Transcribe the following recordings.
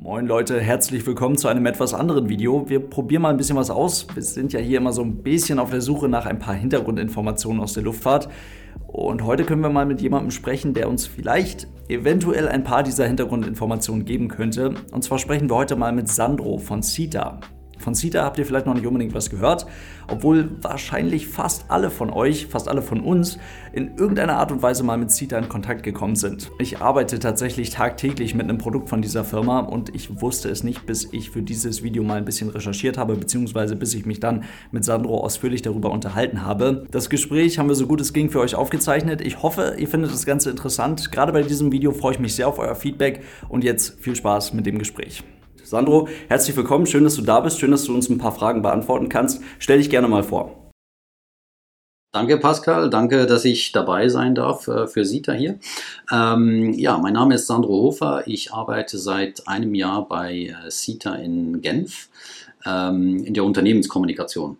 Moin Leute, herzlich willkommen zu einem etwas anderen Video. Wir probieren mal ein bisschen was aus. Wir sind ja hier immer so ein bisschen auf der Suche nach ein paar Hintergrundinformationen aus der Luftfahrt. Und heute können wir mal mit jemandem sprechen, der uns vielleicht eventuell ein paar dieser Hintergrundinformationen geben könnte. Und zwar sprechen wir heute mal mit Sandro von CITA. Von CETA habt ihr vielleicht noch nicht unbedingt was gehört, obwohl wahrscheinlich fast alle von euch, fast alle von uns in irgendeiner Art und Weise mal mit CETA in Kontakt gekommen sind. Ich arbeite tatsächlich tagtäglich mit einem Produkt von dieser Firma und ich wusste es nicht, bis ich für dieses Video mal ein bisschen recherchiert habe, beziehungsweise bis ich mich dann mit Sandro ausführlich darüber unterhalten habe. Das Gespräch haben wir so gut es ging für euch aufgezeichnet. Ich hoffe, ihr findet das Ganze interessant. Gerade bei diesem Video freue ich mich sehr auf euer Feedback und jetzt viel Spaß mit dem Gespräch. Sandro, herzlich willkommen. Schön, dass du da bist. Schön, dass du uns ein paar Fragen beantworten kannst. Stell dich gerne mal vor. Danke, Pascal. Danke, dass ich dabei sein darf äh, für SITA hier. Ähm, ja, mein Name ist Sandro Hofer. Ich arbeite seit einem Jahr bei äh, SITA in Genf ähm, in der Unternehmenskommunikation.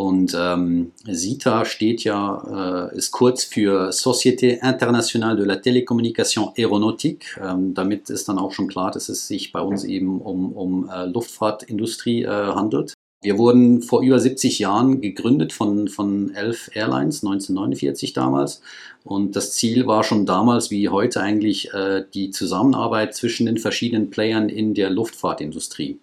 Und ähm, SITA steht ja, äh, ist kurz für Société Internationale de la Télécommunication Aéronautique. Ähm, damit ist dann auch schon klar, dass es sich bei uns eben um, um äh, Luftfahrtindustrie äh, handelt. Wir wurden vor über 70 Jahren gegründet von, von elf Airlines, 1949 damals. Und das Ziel war schon damals wie heute eigentlich äh, die Zusammenarbeit zwischen den verschiedenen Playern in der Luftfahrtindustrie.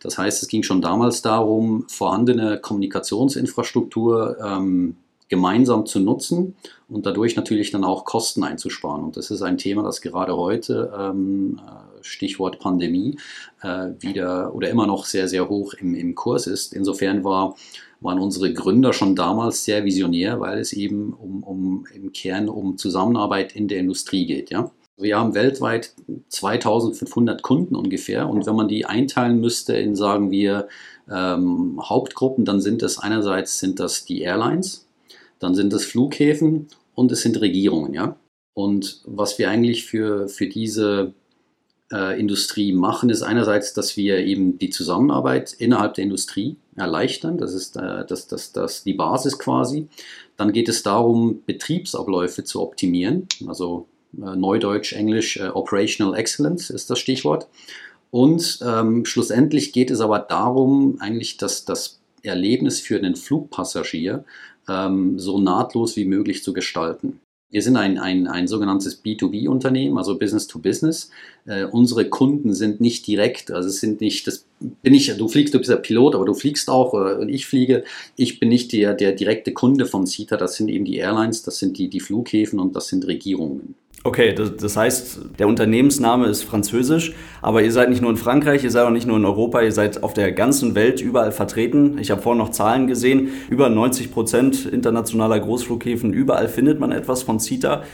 Das heißt, es ging schon damals darum, vorhandene Kommunikationsinfrastruktur ähm, gemeinsam zu nutzen und dadurch natürlich dann auch Kosten einzusparen. Und das ist ein Thema, das gerade heute, ähm, äh, Stichwort Pandemie, äh, wieder oder immer noch sehr, sehr hoch im, im Kurs ist. Insofern war, waren unsere Gründer schon damals sehr visionär, weil es eben um, um im Kern um Zusammenarbeit in der Industrie geht. Ja? Wir haben weltweit 2500 Kunden ungefähr und wenn man die einteilen müsste in, sagen wir, ähm, Hauptgruppen, dann sind das einerseits sind das die Airlines, dann sind es Flughäfen und es sind Regierungen, ja. Und was wir eigentlich für, für diese äh, Industrie machen, ist einerseits, dass wir eben die Zusammenarbeit innerhalb der Industrie erleichtern. Das ist äh, das, das, das die Basis quasi. Dann geht es darum, Betriebsabläufe zu optimieren. Also äh, Neudeutsch, Englisch, äh, Operational Excellence ist das Stichwort. Und ähm, schlussendlich geht es aber darum, eigentlich, dass das Erlebnis für den Flugpassagier ähm, so nahtlos wie möglich zu gestalten. Wir sind ein, ein, ein sogenanntes B2B-Unternehmen, also Business to Business. Äh, unsere Kunden sind nicht direkt, also es sind nicht, das bin ich, du fliegst, du bist ja Pilot, aber du fliegst auch äh, und ich fliege. Ich bin nicht der, der direkte Kunde von CITA, das sind eben die Airlines, das sind die, die Flughäfen und das sind Regierungen. Okay, das, das, heißt, der Unternehmensname ist französisch, aber ihr seid nicht nur in Frankreich, ihr seid auch nicht nur in Europa, ihr seid auf der ganzen Welt überall vertreten. Ich habe vorhin noch Zahlen gesehen, über 90 Prozent internationaler Großflughäfen, überall findet man etwas von CITA.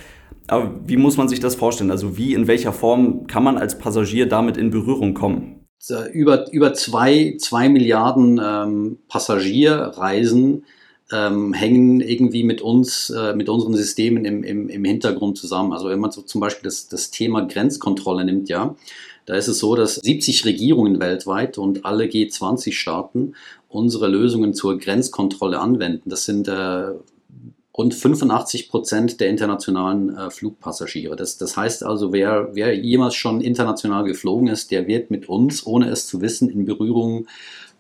Aber wie muss man sich das vorstellen? Also wie, in welcher Form kann man als Passagier damit in Berührung kommen? Über, über zwei, zwei Milliarden ähm, Passagierreisen ähm, hängen irgendwie mit uns, äh, mit unseren Systemen im, im, im Hintergrund zusammen. Also wenn man so zum Beispiel das, das Thema Grenzkontrolle nimmt, ja, da ist es so, dass 70 Regierungen weltweit und alle G20-Staaten unsere Lösungen zur Grenzkontrolle anwenden. Das sind äh, rund 85 Prozent der internationalen äh, Flugpassagiere. Das, das heißt also, wer, wer jemals schon international geflogen ist, der wird mit uns, ohne es zu wissen, in Berührung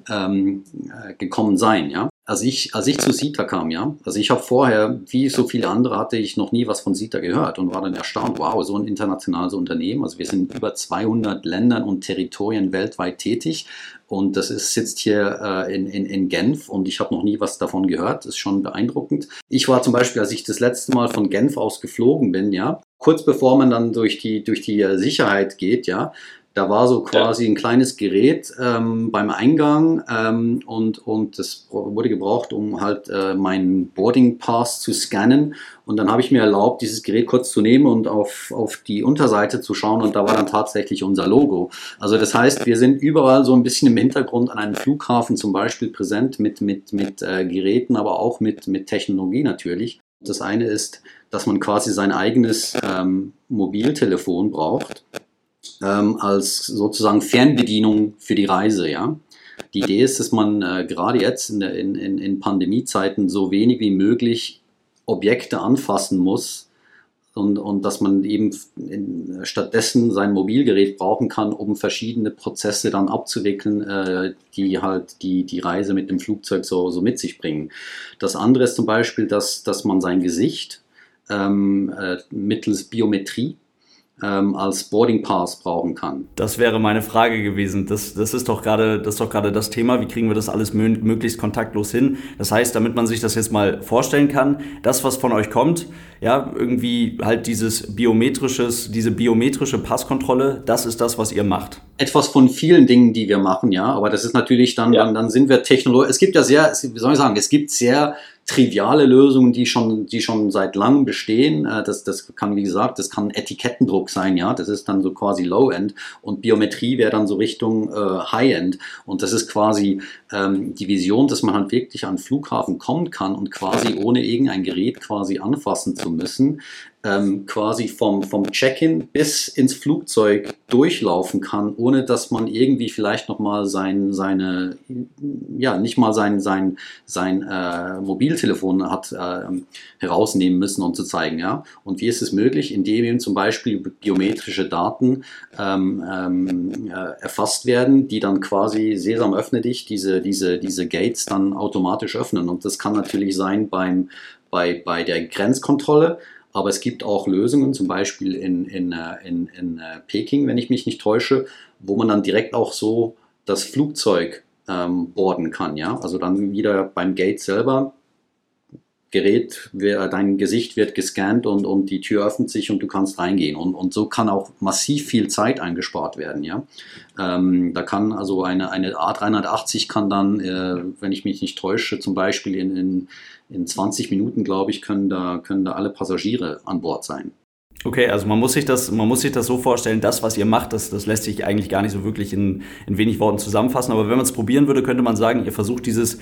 ähm, äh, gekommen sein. Ja? Als ich, als ich zu Sita kam, ja, also ich habe vorher, wie so viele andere, hatte ich noch nie was von Sita gehört und war dann erstaunt, wow, so ein internationales Unternehmen. Also wir sind in über 200 Ländern und Territorien weltweit tätig und das ist, sitzt hier äh, in, in, in Genf und ich habe noch nie was davon gehört. Das ist schon beeindruckend. Ich war zum Beispiel, als ich das letzte Mal von Genf aus geflogen bin, ja, kurz bevor man dann durch die, durch die Sicherheit geht, ja, da war so quasi ein kleines Gerät ähm, beim Eingang ähm, und, und das wurde gebraucht, um halt äh, meinen Boarding Pass zu scannen. Und dann habe ich mir erlaubt, dieses Gerät kurz zu nehmen und auf, auf die Unterseite zu schauen und da war dann tatsächlich unser Logo. Also das heißt, wir sind überall so ein bisschen im Hintergrund an einem Flughafen zum Beispiel präsent mit, mit, mit äh, Geräten, aber auch mit, mit Technologie natürlich. Das eine ist, dass man quasi sein eigenes ähm, Mobiltelefon braucht ähm, als sozusagen Fernbedienung für die Reise, ja. Die Idee ist, dass man äh, gerade jetzt in, in, in Pandemiezeiten so wenig wie möglich Objekte anfassen muss, und, und dass man eben in, stattdessen sein Mobilgerät brauchen kann, um verschiedene Prozesse dann abzuwickeln, äh, die halt die, die Reise mit dem Flugzeug so, so mit sich bringen. Das andere ist zum Beispiel, dass, dass man sein Gesicht ähm, äh, mittels Biometrie ähm, als Boarding Pass brauchen kann. Das wäre meine Frage gewesen. Das, das ist doch gerade das, ist doch gerade das Thema. Wie kriegen wir das alles möglichst kontaktlos hin? Das heißt, damit man sich das jetzt mal vorstellen kann, das, was von euch kommt, ja, irgendwie halt dieses biometrisches, diese biometrische Passkontrolle, das ist das, was ihr macht. Etwas von vielen Dingen, die wir machen, ja. Aber das ist natürlich dann, ja. dann, dann sind wir Technologie. Es gibt ja sehr, wie soll ich sagen, es gibt sehr triviale Lösungen, die schon, die schon seit langem bestehen. Äh, das, das kann, wie gesagt, das kann Etikettendruck sein, ja. Das ist dann so quasi Low-End und Biometrie wäre dann so Richtung äh, High-End. Und das ist quasi ähm, die Vision, dass man halt wirklich an den Flughafen kommen kann und quasi ohne irgendein Gerät quasi anfassen zu müssen, ähm, quasi vom, vom Check-in bis ins Flugzeug durchlaufen kann, ohne dass man irgendwie vielleicht nochmal sein, seine, ja, nicht mal sein, sein, sein äh, Mobiltelefon hat äh, herausnehmen müssen, um zu zeigen, ja. Und wie ist es möglich? Indem eben zum Beispiel biometrische Daten ähm, ähm, äh, erfasst werden, die dann quasi Sesam öffne dich, diese, diese, diese Gates dann automatisch öffnen. Und das kann natürlich sein beim, bei, bei der Grenzkontrolle, aber es gibt auch Lösungen, zum Beispiel in, in, äh, in, in äh, Peking, wenn ich mich nicht täusche, wo man dann direkt auch so das Flugzeug ähm, boarden kann. Ja? Also dann wieder beim Gate selber Gerät, dein Gesicht wird gescannt und, und die Tür öffnet sich und du kannst reingehen. Und, und so kann auch massiv viel Zeit eingespart werden. Ja? Ähm, da kann also eine, eine A380 kann dann, äh, wenn ich mich nicht täusche, zum Beispiel in, in, in 20 Minuten, glaube ich, können da, können da alle Passagiere an Bord sein. Okay, also man muss sich das, man muss sich das so vorstellen, das, was ihr macht, das, das lässt sich eigentlich gar nicht so wirklich in, in wenig Worten zusammenfassen. Aber wenn man es probieren würde, könnte man sagen, ihr versucht dieses,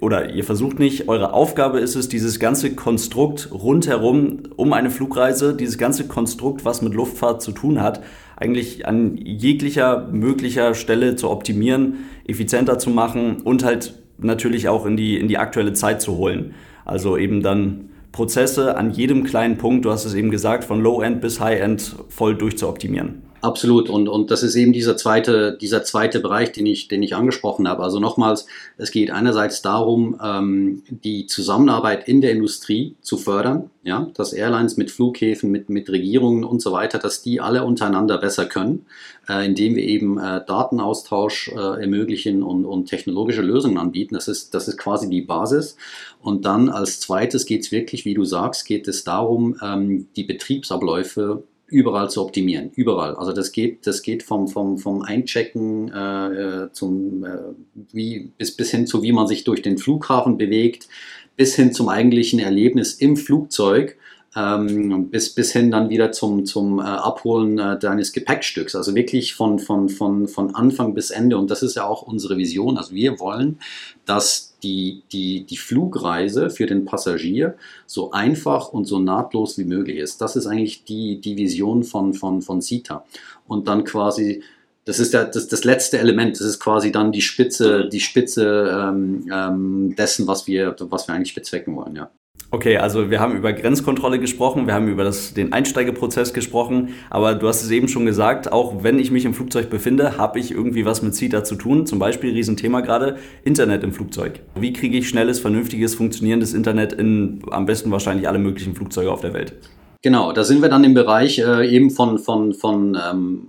oder ihr versucht nicht, eure Aufgabe ist es, dieses ganze Konstrukt rundherum um eine Flugreise, dieses ganze Konstrukt, was mit Luftfahrt zu tun hat, eigentlich an jeglicher möglicher Stelle zu optimieren, effizienter zu machen und halt natürlich auch in die, in die aktuelle Zeit zu holen. Also eben dann Prozesse an jedem kleinen Punkt, du hast es eben gesagt, von Low-End bis High-End voll durchzuoptimieren. Absolut. Und, und das ist eben dieser zweite, dieser zweite Bereich, den ich, den ich angesprochen habe. Also nochmals, es geht einerseits darum, ähm, die Zusammenarbeit in der Industrie zu fördern, ja, dass Airlines mit Flughäfen, mit, mit Regierungen und so weiter, dass die alle untereinander besser können, äh, indem wir eben äh, Datenaustausch äh, ermöglichen und, und technologische Lösungen anbieten. Das ist, das ist quasi die Basis. Und dann als zweites geht es wirklich, wie du sagst, geht es darum, ähm, die Betriebsabläufe überall zu optimieren, überall. Also das geht, das geht vom, vom, vom Einchecken äh, äh, zum, äh, wie, bis, bis hin zu, wie man sich durch den Flughafen bewegt, bis hin zum eigentlichen Erlebnis im Flugzeug. Ähm, bis, bis hin dann wieder zum, zum äh, Abholen äh, deines Gepäckstücks. Also wirklich von, von, von, von Anfang bis Ende. Und das ist ja auch unsere Vision. Also wir wollen, dass die, die, die Flugreise für den Passagier so einfach und so nahtlos wie möglich ist. Das ist eigentlich die, die Vision von, von, von CETA. Und dann quasi, das ist ja das, das letzte Element, das ist quasi dann die Spitze, die Spitze ähm, ähm, dessen, was wir, was wir eigentlich bezwecken wollen, ja. Okay, also wir haben über Grenzkontrolle gesprochen, wir haben über das, den Einsteigeprozess gesprochen, aber du hast es eben schon gesagt, auch wenn ich mich im Flugzeug befinde, habe ich irgendwie was mit CETA zu tun. Zum Beispiel, Riesenthema gerade, Internet im Flugzeug. Wie kriege ich schnelles, vernünftiges, funktionierendes Internet in am besten wahrscheinlich alle möglichen Flugzeuge auf der Welt? Genau, da sind wir dann im Bereich äh, eben von, von, von ähm,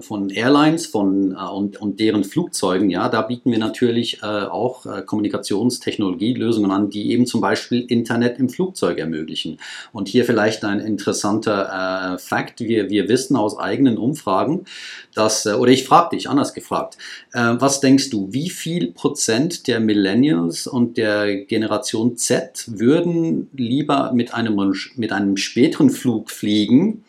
von Airlines von, äh, und, und deren Flugzeugen, ja, da bieten wir natürlich äh, auch äh, Kommunikationstechnologielösungen an, die eben zum Beispiel Internet im Flugzeug ermöglichen. Und hier vielleicht ein interessanter äh, Fakt. Wir, wir wissen aus eigenen Umfragen, dass, äh, oder ich frage dich, anders gefragt, äh, was denkst du, wie viel Prozent der Millennials und der Generation Z würden lieber mit einem, mit einem späteren Flug fliegen,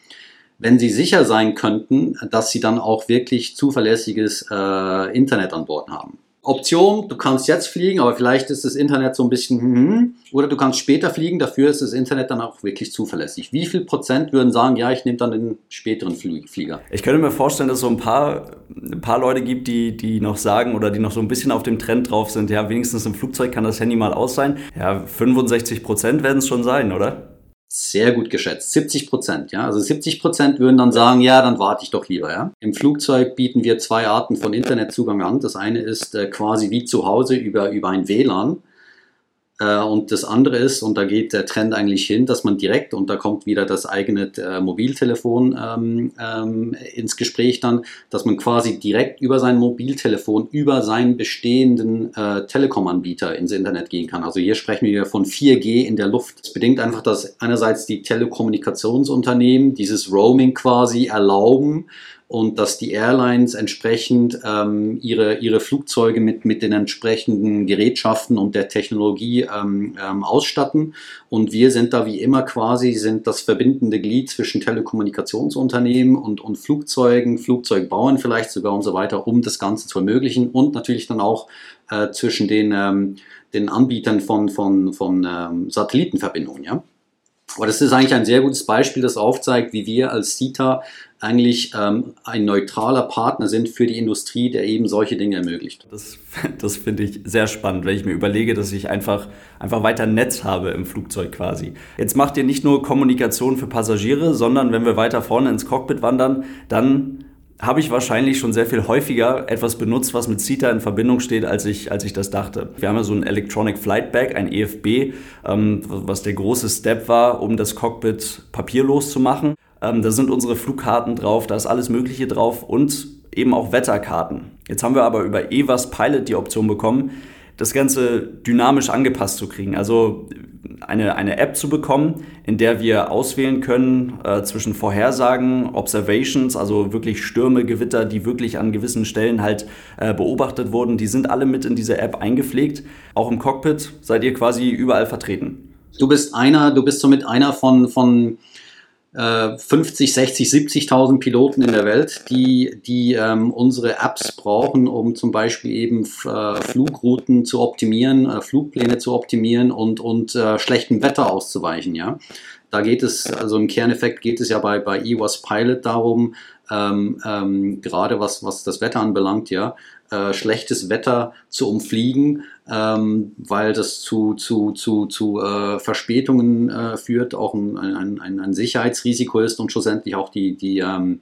wenn sie sicher sein könnten, dass sie dann auch wirklich zuverlässiges äh, Internet an Bord haben. Option, du kannst jetzt fliegen, aber vielleicht ist das Internet so ein bisschen, hm, oder du kannst später fliegen, dafür ist das Internet dann auch wirklich zuverlässig. Wie viel Prozent würden sagen, ja, ich nehme dann den späteren Flieger? Ich könnte mir vorstellen, dass es so ein paar, ein paar Leute gibt, die, die noch sagen oder die noch so ein bisschen auf dem Trend drauf sind, ja, wenigstens im Flugzeug kann das Handy mal aus sein. Ja, 65 Prozent werden es schon sein, oder? Sehr gut geschätzt. 70 Prozent, ja. Also 70 Prozent würden dann sagen, ja, dann warte ich doch lieber, ja. Im Flugzeug bieten wir zwei Arten von Internetzugang an. Das eine ist äh, quasi wie zu Hause über, über ein WLAN. Äh, und das andere ist, und da geht der Trend eigentlich hin, dass man direkt, und da kommt wieder das eigene äh, Mobiltelefon ähm, ähm, ins Gespräch dann, dass man quasi direkt über sein Mobiltelefon, über seinen bestehenden äh, Telekom-Anbieter ins Internet gehen kann. Also hier sprechen wir von 4G in der Luft. Das bedingt einfach, dass einerseits die Telekommunikationsunternehmen dieses Roaming quasi erlauben und dass die Airlines entsprechend ähm, ihre, ihre Flugzeuge mit, mit den entsprechenden Gerätschaften und der Technologie ähm, ähm, ausstatten. Und wir sind da wie immer quasi, sind das verbindende Glied zwischen Telekommunikationsunternehmen und, und Flugzeugen, Flugzeugbauern vielleicht sogar und so weiter, um das Ganze zu ermöglichen und natürlich dann auch äh, zwischen den, ähm, den Anbietern von, von, von ähm, Satellitenverbindungen. Ja? Aber das ist eigentlich ein sehr gutes Beispiel, das aufzeigt, wie wir als CITA eigentlich ähm, ein neutraler Partner sind für die Industrie, der eben solche Dinge ermöglicht. Das, das finde ich sehr spannend, wenn ich mir überlege, dass ich einfach, einfach weiter Netz habe im Flugzeug quasi. Jetzt macht ihr nicht nur Kommunikation für Passagiere, sondern wenn wir weiter vorne ins Cockpit wandern, dann habe ich wahrscheinlich schon sehr viel häufiger etwas benutzt, was mit CETA in Verbindung steht, als ich, als ich das dachte. Wir haben ja so ein Electronic Flight Bag, ein EFB, ähm, was der große Step war, um das Cockpit papierlos zu machen. Ähm, da sind unsere Flugkarten drauf, da ist alles Mögliche drauf und eben auch Wetterkarten. Jetzt haben wir aber über EVAS Pilot die Option bekommen, das Ganze dynamisch angepasst zu kriegen. Also eine, eine App zu bekommen, in der wir auswählen können äh, zwischen Vorhersagen, Observations, also wirklich Stürme, Gewitter, die wirklich an gewissen Stellen halt äh, beobachtet wurden. Die sind alle mit in diese App eingepflegt. Auch im Cockpit seid ihr quasi überall vertreten. Du bist einer, du bist somit einer von, von 50, 60, 70.000 Piloten in der Welt, die, die ähm, unsere Apps brauchen, um zum Beispiel eben äh, Flugrouten zu optimieren, äh, Flugpläne zu optimieren und, und äh, schlechtem Wetter auszuweichen. Ja? Da geht es, also im Kerneffekt geht es ja bei, bei EWAS Pilot darum, ähm, ähm, gerade was, was das Wetter anbelangt, ja, äh, schlechtes Wetter zu umfliegen, ähm, weil das zu, zu, zu, zu äh, Verspätungen äh, führt, auch ein, ein, ein, Sicherheitsrisiko ist und schlussendlich auch die, die, ähm,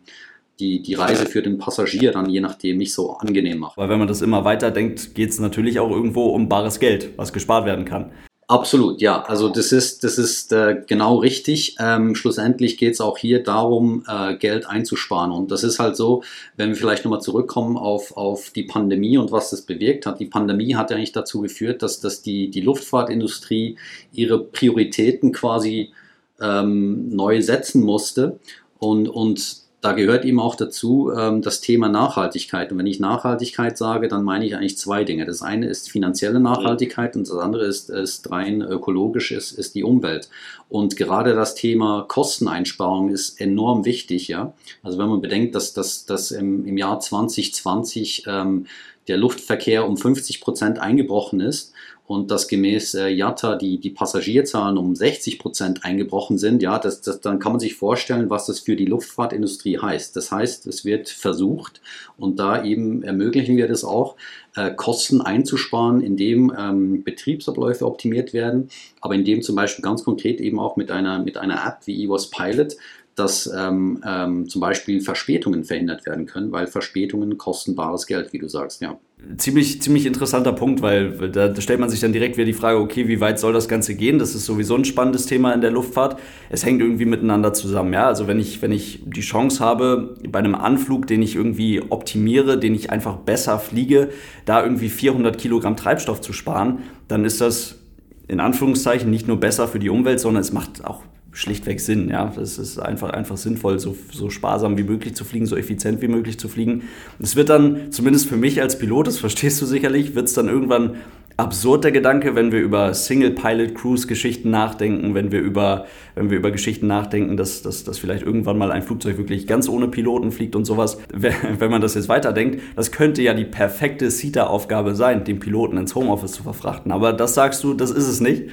die, die Reise für den Passagier dann je nachdem nicht so angenehm macht. Weil wenn man das immer weiter denkt, geht es natürlich auch irgendwo um bares Geld, was gespart werden kann. Absolut, ja. Also das ist, das ist äh, genau richtig. Ähm, schlussendlich geht es auch hier darum, äh, Geld einzusparen. Und das ist halt so, wenn wir vielleicht nochmal zurückkommen auf, auf die Pandemie und was das bewirkt hat. Die Pandemie hat ja eigentlich dazu geführt, dass, dass die, die Luftfahrtindustrie ihre Prioritäten quasi ähm, neu setzen musste. Und, und da gehört eben auch dazu ähm, das Thema Nachhaltigkeit. Und wenn ich Nachhaltigkeit sage, dann meine ich eigentlich zwei Dinge. Das eine ist finanzielle Nachhaltigkeit und das andere ist, ist rein ökologisch, ist, ist die Umwelt. Und gerade das Thema Kosteneinsparung ist enorm wichtig. Ja? Also wenn man bedenkt, dass, dass, dass im, im Jahr 2020 ähm, der Luftverkehr um 50 Prozent eingebrochen ist und dass gemäß äh, JATA die, die Passagierzahlen um 60 Prozent eingebrochen sind, ja, das, das, dann kann man sich vorstellen, was das für die Luftfahrtindustrie heißt. Das heißt, es wird versucht und da eben ermöglichen wir das auch, äh, Kosten einzusparen, indem ähm, Betriebsabläufe optimiert werden, aber indem zum Beispiel ganz konkret eben auch mit einer, mit einer App wie EWAS Pilot dass ähm, ähm, zum Beispiel Verspätungen verhindert werden können, weil Verspätungen kosten bares Geld, wie du sagst, ja. Ziemlich, ziemlich interessanter Punkt, weil da stellt man sich dann direkt wieder die Frage, okay, wie weit soll das Ganze gehen? Das ist sowieso ein spannendes Thema in der Luftfahrt. Es hängt irgendwie miteinander zusammen, ja. Also wenn ich, wenn ich die Chance habe, bei einem Anflug, den ich irgendwie optimiere, den ich einfach besser fliege, da irgendwie 400 Kilogramm Treibstoff zu sparen, dann ist das in Anführungszeichen nicht nur besser für die Umwelt, sondern es macht auch schlichtweg Sinn. Ja? Das ist einfach, einfach sinnvoll, so, so sparsam wie möglich zu fliegen, so effizient wie möglich zu fliegen. Es wird dann, zumindest für mich als Pilot, das verstehst du sicherlich, wird es dann irgendwann absurd der Gedanke, wenn wir über Single-Pilot-Cruise-Geschichten nachdenken, wenn wir über, wenn wir über Geschichten nachdenken, dass, dass, dass vielleicht irgendwann mal ein Flugzeug wirklich ganz ohne Piloten fliegt und sowas. Wenn man das jetzt weiterdenkt, das könnte ja die perfekte CETA-Aufgabe sein, den Piloten ins Homeoffice zu verfrachten. Aber das sagst du, das ist es nicht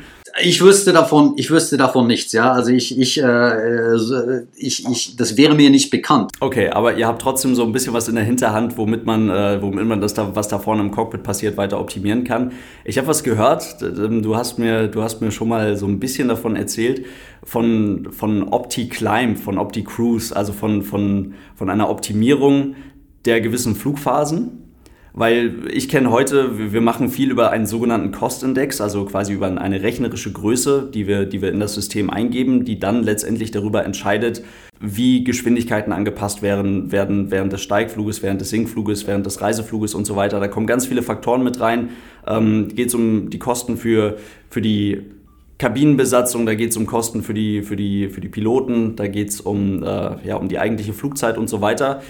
Ich wüsste davon, ich wüsste davon nichts, ja. Also ich, ich, äh, ich, ich, das wäre mir nicht bekannt. Okay, aber ihr habt trotzdem so ein bisschen was in der Hinterhand, womit man, äh, womit man das da, was da vorne im Cockpit passiert, weiter optimieren kann. Ich habe was gehört. Du hast mir, du hast mir schon mal so ein bisschen davon erzählt von von Opti Climb, von Opti Cruise, also von von von einer Optimierung der gewissen Flugphasen weil ich kenne heute, wir machen viel über einen sogenannten Cost-Index, also quasi über eine rechnerische Größe, die wir, die wir in das System eingeben, die dann letztendlich darüber entscheidet, wie Geschwindigkeiten angepasst werden, werden während des Steigfluges, während des Sinkfluges, während des Reisefluges und so weiter. Da kommen ganz viele Faktoren mit rein. Ähm, geht es um die Kosten für, für die Kabinenbesatzung, da geht es um Kosten für die, für die, für die Piloten, da geht es um, äh, ja, um die eigentliche Flugzeit und so weiter.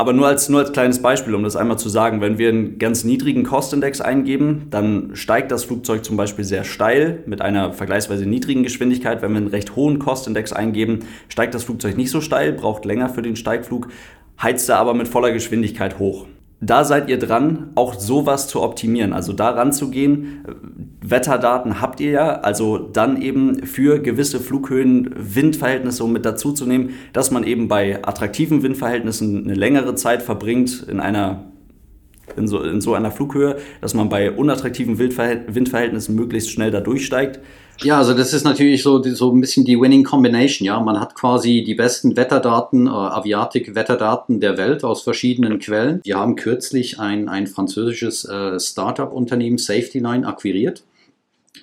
Aber nur als, nur als kleines Beispiel, um das einmal zu sagen, wenn wir einen ganz niedrigen Kostindex eingeben, dann steigt das Flugzeug zum Beispiel sehr steil mit einer vergleichsweise niedrigen Geschwindigkeit. Wenn wir einen recht hohen Kostindex eingeben, steigt das Flugzeug nicht so steil, braucht länger für den Steigflug, heizt er aber mit voller Geschwindigkeit hoch da seid ihr dran, auch sowas zu optimieren, also da ranzugehen. Wetterdaten habt ihr ja, also dann eben für gewisse Flughöhen Windverhältnisse um mit dazu zu nehmen, dass man eben bei attraktiven Windverhältnissen eine längere Zeit verbringt in einer in so, in so einer Flughöhe, dass man bei unattraktiven Windverhältnissen möglichst schnell da durchsteigt. Ja, also das ist natürlich so, so ein bisschen die Winning Combination. Ja, man hat quasi die besten Wetterdaten, äh, Aviatik-Wetterdaten der Welt aus verschiedenen Quellen. Wir haben kürzlich ein, ein französisches äh, Startup-Unternehmen SafetyLine akquiriert.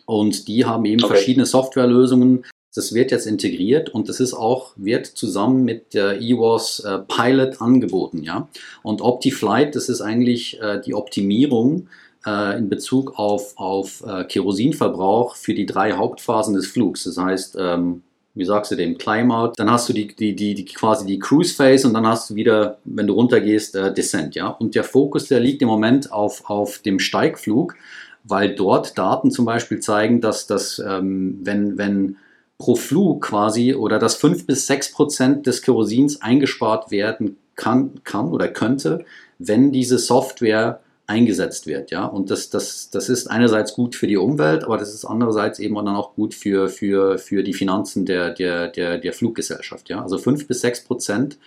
Und die haben eben okay. verschiedene Softwarelösungen das wird jetzt integriert und das ist auch, wird zusammen mit der EWAS äh, Pilot angeboten, ja. Und OptiFlight, das ist eigentlich äh, die Optimierung äh, in Bezug auf, auf äh, Kerosinverbrauch für die drei Hauptphasen des Flugs. Das heißt, ähm, wie sagst du dem, Climb-Out, dann hast du die, die, die, die, quasi die Cruise-Phase und dann hast du wieder, wenn du runtergehst, äh, Descent, ja. Und der Fokus, der liegt im Moment auf, auf dem Steigflug, weil dort Daten zum Beispiel zeigen, dass das, ähm, wenn, wenn pro Flug quasi oder dass 5 bis 6 Prozent des Kerosins eingespart werden kann, kann oder könnte, wenn diese Software eingesetzt wird. Ja? Und das, das, das ist einerseits gut für die Umwelt, aber das ist andererseits eben dann auch gut für, für, für die Finanzen der, der, der, der Fluggesellschaft. Ja? Also 5 bis 6 Prozent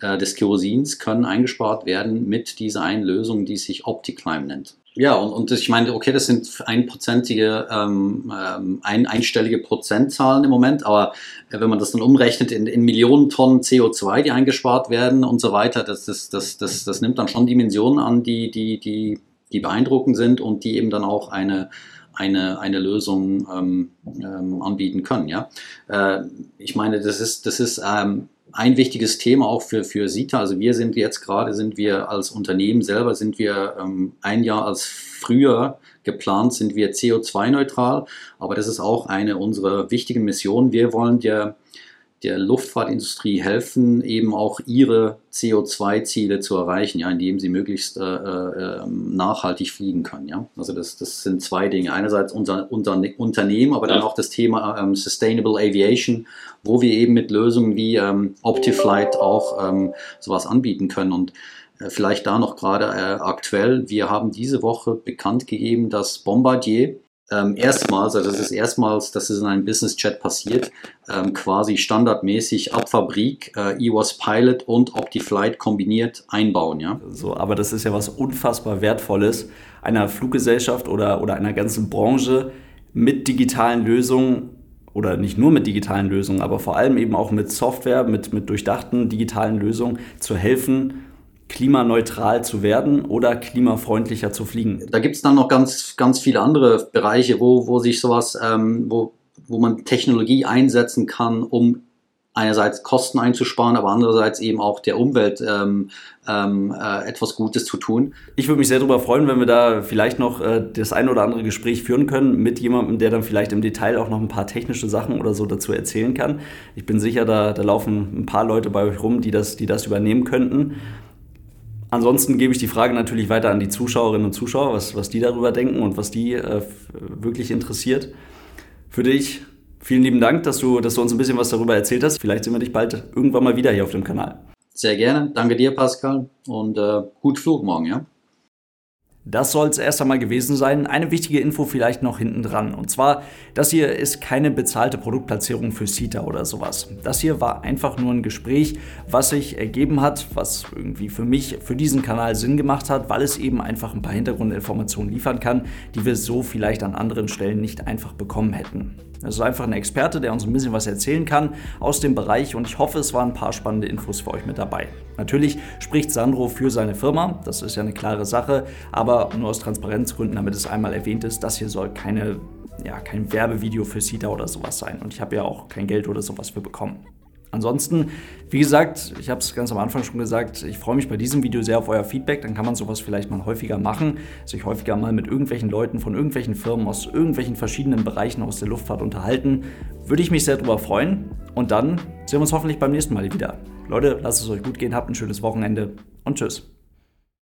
äh, des Kerosins können eingespart werden mit dieser einen Lösung, die sich OptiClimb nennt. Ja, und, und ich meine, okay, das sind einprozentige, ähm, ähm, ein, einstellige Prozentzahlen im Moment, aber wenn man das dann umrechnet in, in Millionen Tonnen CO2, die eingespart werden und so weiter, das, das, das, das, das nimmt dann schon Dimensionen an, die, die, die, die beeindruckend sind und die eben dann auch eine, eine, eine Lösung ähm, ähm, anbieten können. Ja? Äh, ich meine, das ist, das ist ähm, ein wichtiges Thema auch für, für SITA. Also wir sind jetzt gerade, sind wir als Unternehmen selber, sind wir ähm, ein Jahr als früher geplant, sind wir CO2-neutral. Aber das ist auch eine unserer wichtigen Missionen. Wir wollen der der Luftfahrtindustrie helfen, eben auch ihre CO2-Ziele zu erreichen, ja, indem sie möglichst äh, äh, ähm, nachhaltig fliegen können. Ja? Also das, das sind zwei Dinge. Einerseits unser, unser Unternehmen, aber dann auch das Thema ähm, Sustainable Aviation, wo wir eben mit Lösungen wie ähm, OptiFlight auch ähm, sowas anbieten können. Und äh, vielleicht da noch gerade äh, aktuell, wir haben diese Woche bekannt gegeben, dass Bombardier ähm, erstmals, also das ist erstmals, dass es in einem Business Chat passiert, ähm, quasi standardmäßig ab Fabrik äh, EWAS Pilot und OptiFlight kombiniert einbauen. Ja? So, aber das ist ja was unfassbar Wertvolles einer Fluggesellschaft oder, oder einer ganzen Branche mit digitalen Lösungen oder nicht nur mit digitalen Lösungen, aber vor allem eben auch mit Software, mit, mit durchdachten digitalen Lösungen zu helfen, klimaneutral zu werden oder klimafreundlicher zu fliegen. Da gibt es dann noch ganz, ganz viele andere Bereiche, wo, wo sich sowas, ähm, wo, wo man Technologie einsetzen kann, um einerseits Kosten einzusparen, aber andererseits eben auch der Umwelt ähm, ähm, äh, etwas Gutes zu tun. Ich würde mich sehr darüber freuen, wenn wir da vielleicht noch äh, das ein oder andere Gespräch führen können mit jemandem, der dann vielleicht im Detail auch noch ein paar technische Sachen oder so dazu erzählen kann. Ich bin sicher, da, da laufen ein paar Leute bei euch rum, die das, die das übernehmen könnten. Ansonsten gebe ich die Frage natürlich weiter an die Zuschauerinnen und Zuschauer, was, was die darüber denken und was die äh, wirklich interessiert. Für dich vielen lieben Dank, dass du, dass du uns ein bisschen was darüber erzählt hast. Vielleicht sehen wir dich bald irgendwann mal wieder hier auf dem Kanal. Sehr gerne. Danke dir, Pascal. Und äh, gut Flug morgen, ja? Das soll es erst einmal gewesen sein. Eine wichtige Info vielleicht noch hinten dran. Und zwar, das hier ist keine bezahlte Produktplatzierung für CETA oder sowas. Das hier war einfach nur ein Gespräch, was sich ergeben hat, was irgendwie für mich, für diesen Kanal Sinn gemacht hat, weil es eben einfach ein paar Hintergrundinformationen liefern kann, die wir so vielleicht an anderen Stellen nicht einfach bekommen hätten. Es ist einfach ein Experte, der uns ein bisschen was erzählen kann aus dem Bereich und ich hoffe, es waren ein paar spannende Infos für euch mit dabei. Natürlich spricht Sandro für seine Firma, das ist ja eine klare Sache, aber nur aus Transparenzgründen, damit es einmal erwähnt ist, das hier soll keine, ja, kein Werbevideo für CETA oder sowas sein und ich habe ja auch kein Geld oder sowas für bekommen. Ansonsten, wie gesagt, ich habe es ganz am Anfang schon gesagt, ich freue mich bei diesem Video sehr auf euer Feedback. Dann kann man sowas vielleicht mal häufiger machen, sich häufiger mal mit irgendwelchen Leuten von irgendwelchen Firmen aus irgendwelchen verschiedenen Bereichen aus der Luftfahrt unterhalten. Würde ich mich sehr darüber freuen. Und dann sehen wir uns hoffentlich beim nächsten Mal wieder. Leute, lasst es euch gut gehen, habt ein schönes Wochenende und tschüss.